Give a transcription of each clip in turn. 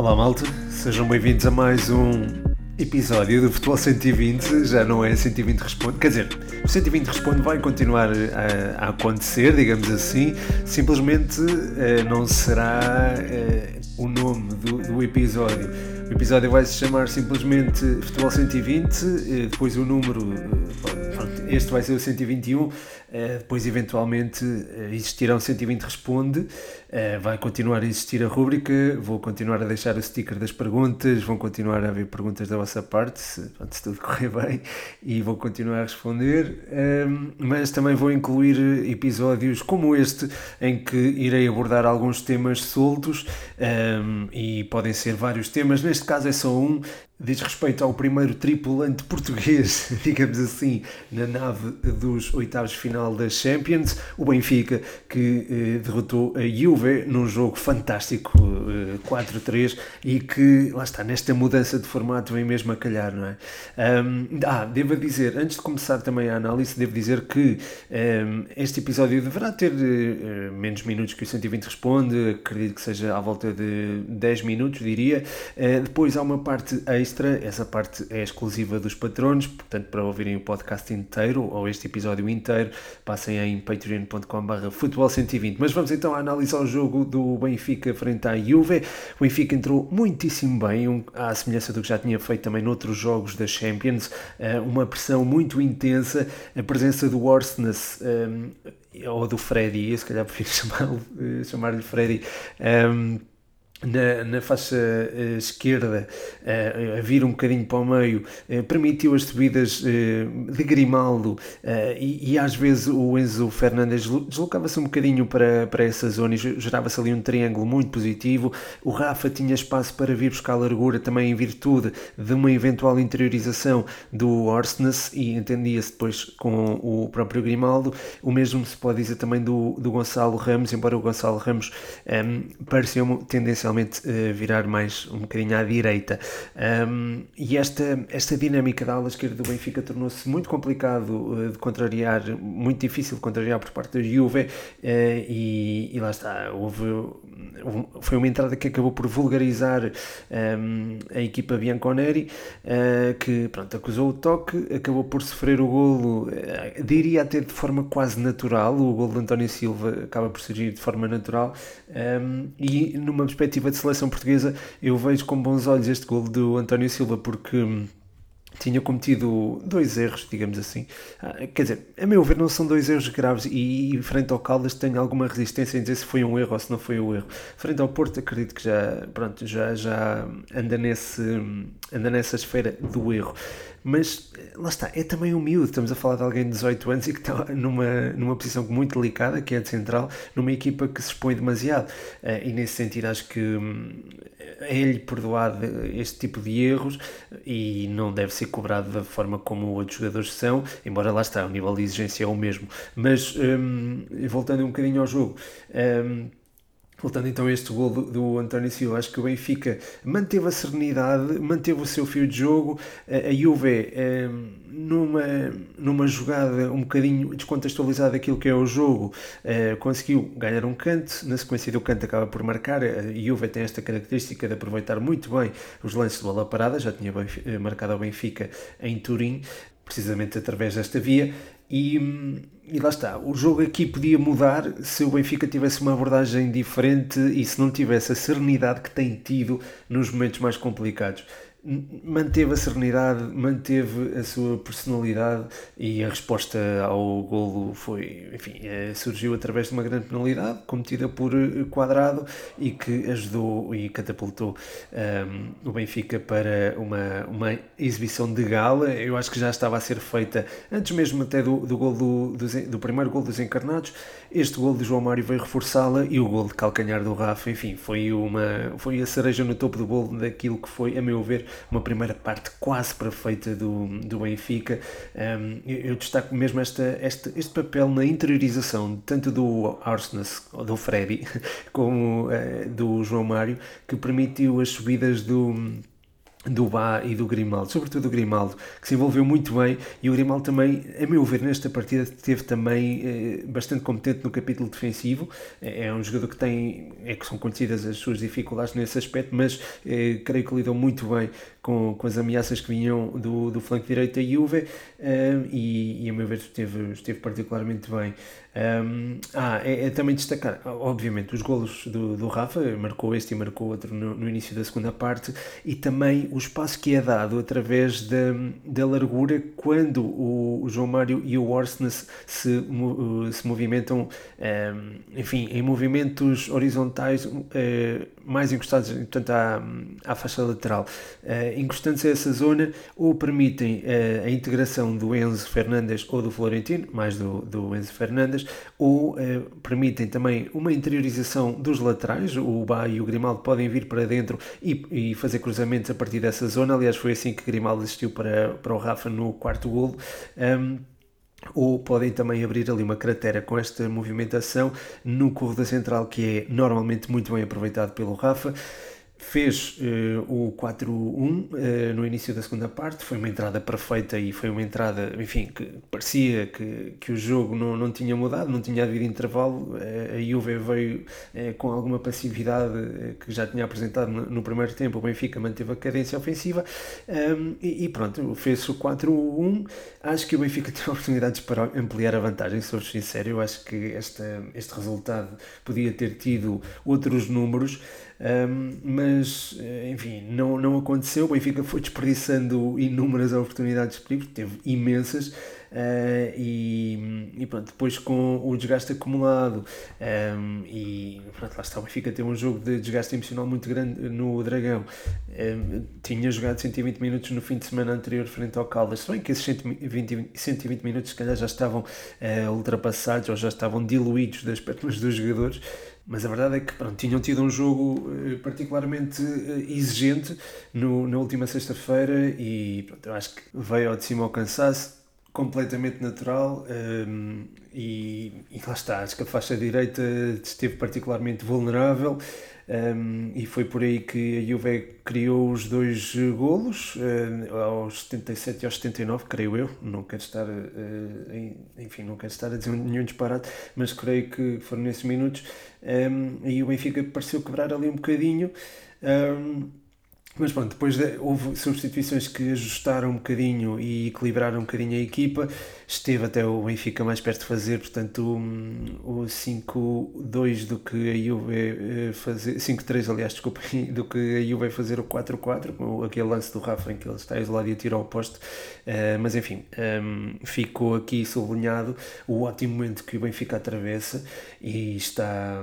Olá malta, sejam bem-vindos a mais um episódio do Futebol 120. Já não é 120 Responde, quer dizer, o 120 Responde vai continuar a, a acontecer, digamos assim, simplesmente eh, não será eh, o nome do, do episódio. O episódio vai se chamar simplesmente Futebol 120, eh, depois o número, este vai ser o 121 eh, depois, eventualmente, uh, existirão 120 Responde, uh, vai continuar a existir a rúbrica, vou continuar a deixar o sticker das perguntas, vão continuar a haver perguntas da vossa parte, se, se tudo correr bem, e vou continuar a responder, ehm, mas também vou incluir episódios como este, em que irei abordar alguns temas soltos, um, ehm, e podem ser vários temas, neste caso é só um, diz respeito ao primeiro tripulante português, digamos assim, na nave dos oitavos de final da Champions, o Benfica, que eh, derrotou a Juve num jogo fantástico, eh, 4-3, e que, lá está, nesta mudança de formato vem mesmo a calhar, não é? Um, ah, devo dizer, antes de começar também a análise, devo dizer que um, este episódio deverá ter uh, menos minutos que o 120 responde, acredito que seja à volta de 10 minutos, diria. Uh, depois há uma parte extra extra, essa parte é exclusiva dos patronos, portanto, para ouvirem o podcast inteiro ou este episódio inteiro, passem em patreon.com.br futebol 120. Mas vamos então analisar o jogo do Benfica frente à Juve. O Benfica entrou muitíssimo bem, um, à semelhança do que já tinha feito também noutros jogos da Champions, uh, uma pressão muito intensa, a presença do Orsnes. Um, ou do Freddy, eu se calhar prefiro chamar-lhe chamar Freddy, um, na, na faixa uh, esquerda uh, a vir um bocadinho para o meio uh, permitiu as subidas de Grimaldo e, e, às vezes o Enzo Fernandes deslocava-se um bocadinho para, para essa zona e gerava-se ali um triângulo muito positivo. O Rafa tinha espaço para vir buscar largura também em virtude de uma eventual interiorização do Orsnes e entendia-se depois com o próprio Grimaldo. O mesmo se pode dizer também do, do Gonçalo Ramos embora o Gonçalo Ramos um, ehm, parecia tendencialmente tendencialmente uh, virar mais um bocadinho à direita. Um, e esta, esta dinâmica da ala esquerda do Benfica tornou-se muito complicado uh, de contrariar, muito difícil de contrariar por parte da Juve, uh, e, e, lá está, houve, foi uma entrada que acabou por vulgarizar um, a equipa Bianconeri, que pronto, acusou o toque, acabou por sofrer o golo, diria até de forma quase natural, o golo de António Silva acaba por surgir de forma natural, um, e numa perspectiva perspectiva de seleção portuguesa, eu vejo com bons olhos este gol do António Silva, porque hum, tinha cometido dois erros, digamos assim. Ah, quer dizer, a meu ver, não são dois erros graves e, e frente ao Caldas tenho alguma resistência em dizer se foi um erro ou se não foi um erro. Frente ao Porto, acredito que já, pronto, já, já anda, nesse, anda nessa esfera do erro. Mas lá está, é também um miúdo. Estamos a falar de alguém de 18 anos e que está numa, numa posição muito delicada, que é de central, numa equipa que se expõe demasiado. Uh, e nesse sentido, acho que hum, é-lhe perdoado este tipo de erros e não deve ser cobrado da forma como outros jogadores são, embora lá está, o nível de exigência é o mesmo. Mas hum, voltando um bocadinho ao jogo. Hum, Voltando então a este gol do, do, António Silva, acho que o Benfica manteve a serenidade, manteve o seu fio de jogo. A, Juve, ehm, numa, numa jogada um bocadinho descontextualizada daquilo que é o jogo, eh, conseguiu ganhar um canto. Na sequência do canto, acaba por marcar. A Juve tem esta característica de aproveitar muito bem os lances de bola parada, já tinha eh, marcado ao Benfica em Turim, precisamente através desta via. E, e, lá está, o jogo aqui podia mudar se o Benfica tivesse uma abordagem diferente e se não tivesse a serenidade que tem tido nos momentos mais complicados manteve a serenidade, manteve a sua personalidade e a resposta ao golo foi, enfim, eh, surgiu através de uma grande penalidade cometida por eh, Quadrado e que ajudou e catapultou um, ehm, o Benfica para uma, uma exibição de gala. Eu acho que já estava a ser feita antes mesmo até do, do, gol do, do, do primeiro gol dos encarnados. Este gol de João Mário veio reforçá-la e o gol de calcanhar do Rafa, enfim, foi, uma, foi a cereja no topo do bolo daquilo que foi, a meu ver, uma primeira parte quase perfeita do, do Benfica. Um, eu, destaco mesmo esta, este, este papel na interiorização, tanto do Arsenas, ou do Freddy, como uh, do João Mário, que permitiu as subidas do do Bá e do Grimaldo, sobretudo o Grimaldo, que se envolveu muito bem e o Grimaldo também, a meu ver, nesta partida esteve também eh, bastante competente no capítulo defensivo. É, é um jogador que tem, é que são conhecidas as suas dificuldades nesse aspecto, mas eh, creio que lidou muito bem com, com as ameaças que vinham do, do flanco direito da Juve eh, e, e, a meu ver, esteve, esteve particularmente bem. Um, ah, é, é, também destacar, obviamente, os golos do, do Rafa, marcou este e marcou outro no, no, início da segunda parte, e também o espaço que é dado através da, da largura quando o, o João Mário e o Orsnes se, se movimentam, um, enfim, em movimentos horizontais uh, mais encostados portanto, à, à faixa lateral. Uh, encostando-se a essa zona, ou permitem uh, a integração do Enzo Fernandes ou do Florentino, mais do, do Enzo Fernandes ou eh, permitem também uma interiorização dos laterais. O Bá e o Grimaldo podem vir para dentro e, e, fazer cruzamentos a partir dessa zona. Aliás, foi assim que Grimaldo assistiu para, para o Rafa no quarto golo. Um, ou podem também abrir ali uma cratera com esta movimentação no corredor central que é normalmente muito bem aproveitado pelo Rafa fez uh, o 4-1 uh, eh, no início da segunda parte, foi uma entrada perfeita e foi uma entrada, enfim, que parecia que, que o jogo não, não tinha mudado, não tinha havido intervalo, uh, a Juve veio com alguma passividade que já tinha apresentado no, no, primeiro tempo, o Benfica manteve a cadência ofensiva um, ehm, e, e, pronto, fez o 4-1, acho que o Benfica teve oportunidades para ampliar a vantagem, sou sincero, eu acho que esta, este resultado podia ter tido outros números, um, mas, eh, enfim, não, não aconteceu. O Benfica foi desperdiçando inúmeras oportunidades de perigo, teve imensas. Uh, e, e pronto, depois com o desgaste acumulado um, e pronto, lá está, o Benfica teve um jogo de desgaste emocional muito grande no Dragão um, tinha jogado 120 minutos no fim de semana anterior frente ao Caldas, se bem que esses 120, 120 minutos se calhar já estavam uh, ultrapassados ou já estavam diluídos das pernas dos jogadores mas a verdade é que pronto, tinham tido um jogo eh, particularmente eh, exigente no, na última sexta-feira e pronto, eu acho que veio ao de cima ao cansaço, completamente natural um, ehm, e, e lá está, acho que a faixa direita esteve particularmente vulnerável um, e foi por aí que a Juve criou os dois golos, uh, aos 77 e aos 79, creio eu. Não quero estar, uh, enfim, não quero estar a dizer nenhum disparate, mas creio que foram nesses minutos. Um, e o Benfica pareceu quebrar ali um bocadinho. Um, mas pronto, depois de, houve substituições que ajustaram um bocadinho e equilibraram um bocadinho a equipa. Esteve até o Benfica mais perto de fazer, portanto, o, o 5-2 do que a Juve eh, fazer, 5-3 aliás, desculpa, do que a Juve fazer o 4-4, com aquele lance do Rafa em que ele está isolado e atira ao posto. Uh, mas enfim, um, ehm, ficou aqui sublinhado o ótimo momento que o Benfica atravessa e está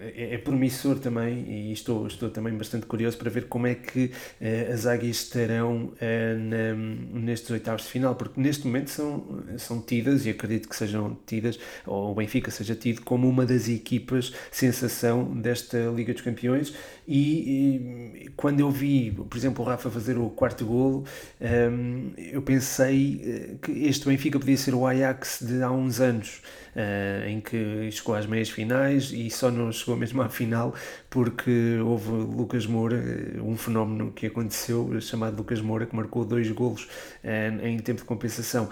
é, é promissor também e estou, estou também bastante curioso para ver como é que uh, as águias estarão uh, na, nestes oitavos de final, porque neste momento são, são tidas, e acredito que sejam tidas, ou o Benfica seja tido como uma das equipas sensação desta Liga dos Campeões. E, e quando eu vi, por exemplo, o Rafa fazer o quarto golo, um, ehm, eu pensei eh, que este Benfica podia ser o Ajax de há uns anos uh, em que chegou às meias finais e só não chegou mesmo à final porque houve Lucas Moura, eh, um fenómeno que aconteceu chamado Lucas Moura, que marcou dois golos uh, em tempo de compensação.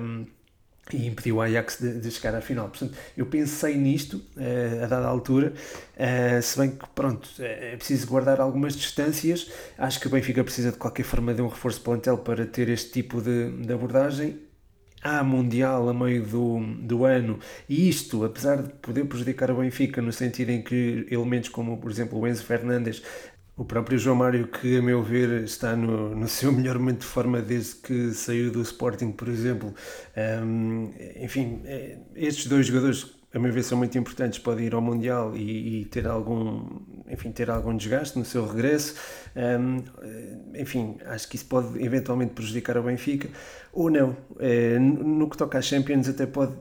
Um, e impediu o Ajax de, de, chegar à final. Portanto, eu pensei nisto uh, a dada altura, uh, se bem que, pronto, é preciso guardar algumas distâncias. Acho que o Benfica precisa de qualquer forma de um reforço plantel para ter este tipo de, de abordagem há Mundial a meio do, do ano e isto, apesar de poder prejudicar o Benfica no sentido em que elementos como, por exemplo, o Enzo Fernandes o próprio João Mário, que a meu ver está no, no seu melhor momento de forma desde que saiu do Sporting, por exemplo. Um, enfim, é, estes dois jogadores, a meu ver, são muito importantes. Podem ir ao Mundial e, e ter algum, enfim, ter algum desgaste no seu regresso. Um, enfim, acho que isso pode eventualmente prejudicar o Benfica ou não. É, no que toca às Champions, até pode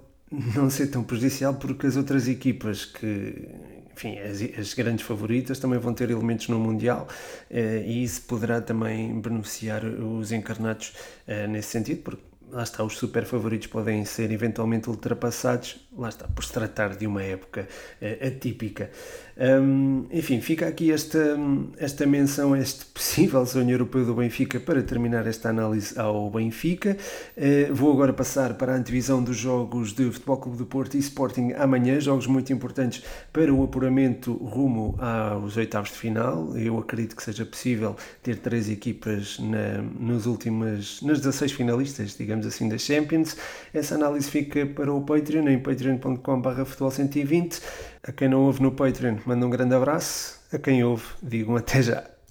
não ser tão prejudicial porque as outras equipas que enfim, as, as, grandes favoritas também vão ter elementos no Mundial eh, e isso poderá também beneficiar os encarnados eh, nesse sentido, porque lá está, os super favoritos podem ser eventualmente ultrapassados, lá está, por se tratar de uma época uh, atípica. Um, enfim, fica aqui esta, esta menção a este possível sonho europeu do Benfica para terminar esta análise ao Benfica. Uh, vou agora passar para a antevisão dos jogos de Futebol Clube do Porto e Sporting amanhã, jogos muito importantes para o apuramento rumo aos oitavos de final. Eu acredito que seja possível ter três equipas na, últimas, nas 16 finalistas, digamos assim, da Champions. Essa análise fica para o Patreon em patreon.com.br futebol120. A quem não ouve no Patreon, manda um grande abraço. A quem ouve, digam até já.